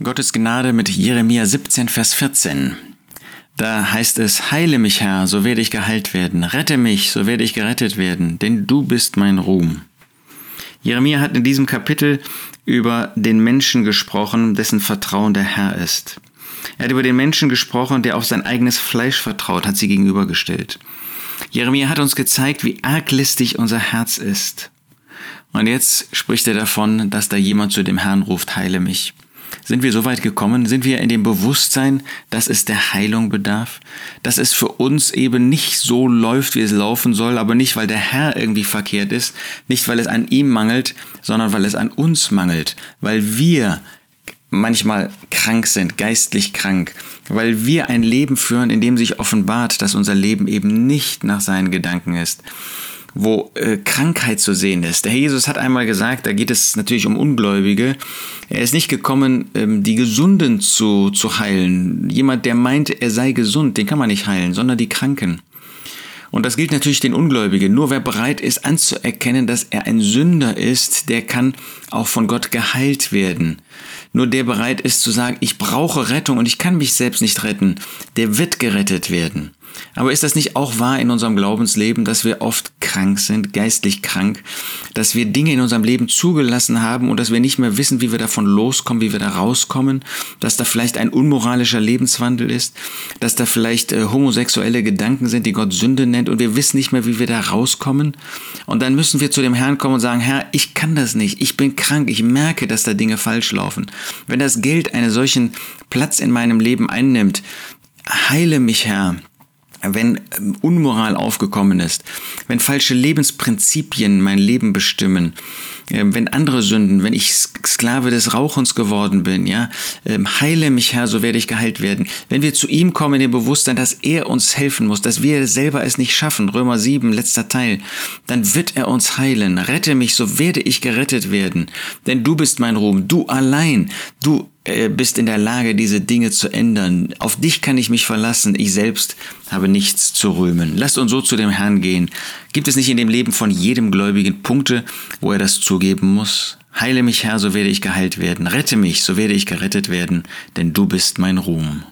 Gottes Gnade mit Jeremia 17, Vers 14. Da heißt es, Heile mich, Herr, so werde ich geheilt werden. Rette mich, so werde ich gerettet werden, denn du bist mein Ruhm. Jeremia hat in diesem Kapitel über den Menschen gesprochen, dessen Vertrauen der Herr ist. Er hat über den Menschen gesprochen, der auf sein eigenes Fleisch vertraut, hat sie gegenübergestellt. Jeremia hat uns gezeigt, wie arglistig unser Herz ist. Und jetzt spricht er davon, dass da jemand zu dem Herrn ruft, heile mich. Sind wir so weit gekommen? Sind wir in dem Bewusstsein, dass es der Heilung bedarf? Dass es für uns eben nicht so läuft, wie es laufen soll, aber nicht, weil der Herr irgendwie verkehrt ist, nicht, weil es an ihm mangelt, sondern weil es an uns mangelt, weil wir manchmal krank sind, geistlich krank, weil wir ein Leben führen, in dem sich offenbart, dass unser Leben eben nicht nach seinen Gedanken ist wo äh, Krankheit zu sehen ist. Der Herr Jesus hat einmal gesagt, da geht es natürlich um Ungläubige, er ist nicht gekommen, ähm, die Gesunden zu, zu heilen. Jemand, der meint, er sei gesund, den kann man nicht heilen, sondern die Kranken. Und das gilt natürlich den Ungläubigen. Nur wer bereit ist anzuerkennen, dass er ein Sünder ist, der kann auch von Gott geheilt werden. Nur der bereit ist zu sagen, ich brauche Rettung und ich kann mich selbst nicht retten, der wird gerettet werden. Aber ist das nicht auch wahr in unserem Glaubensleben, dass wir oft krank sind, geistlich krank, dass wir Dinge in unserem Leben zugelassen haben und dass wir nicht mehr wissen, wie wir davon loskommen, wie wir da rauskommen, dass da vielleicht ein unmoralischer Lebenswandel ist, dass da vielleicht äh, homosexuelle Gedanken sind, die Gott Sünde nennt und wir wissen nicht mehr, wie wir da rauskommen. Und dann müssen wir zu dem Herrn kommen und sagen, Herr, ich kann das nicht, ich bin krank, ich merke, dass da Dinge falsch laufen. Wenn das Geld einen solchen Platz in meinem Leben einnimmt, heile mich, Herr wenn ähm, Unmoral aufgekommen ist, wenn falsche Lebensprinzipien mein Leben bestimmen, ähm, wenn andere Sünden, wenn ich Sklave des Rauchens geworden bin, ja, ähm, heile mich Herr, so werde ich geheilt werden. Wenn wir zu ihm kommen in dem Bewusstsein, dass er uns helfen muss, dass wir selber es nicht schaffen, Römer 7, letzter Teil, dann wird er uns heilen. Rette mich, so werde ich gerettet werden. Denn du bist mein Ruhm, du allein, du bist in der Lage, diese Dinge zu ändern. Auf dich kann ich mich verlassen. Ich selbst habe nichts zu rühmen. Lasst uns so zu dem Herrn gehen. Gibt es nicht in dem Leben von jedem Gläubigen Punkte, wo er das zugeben muss? Heile mich, Herr, so werde ich geheilt werden. Rette mich, so werde ich gerettet werden, denn du bist mein Ruhm.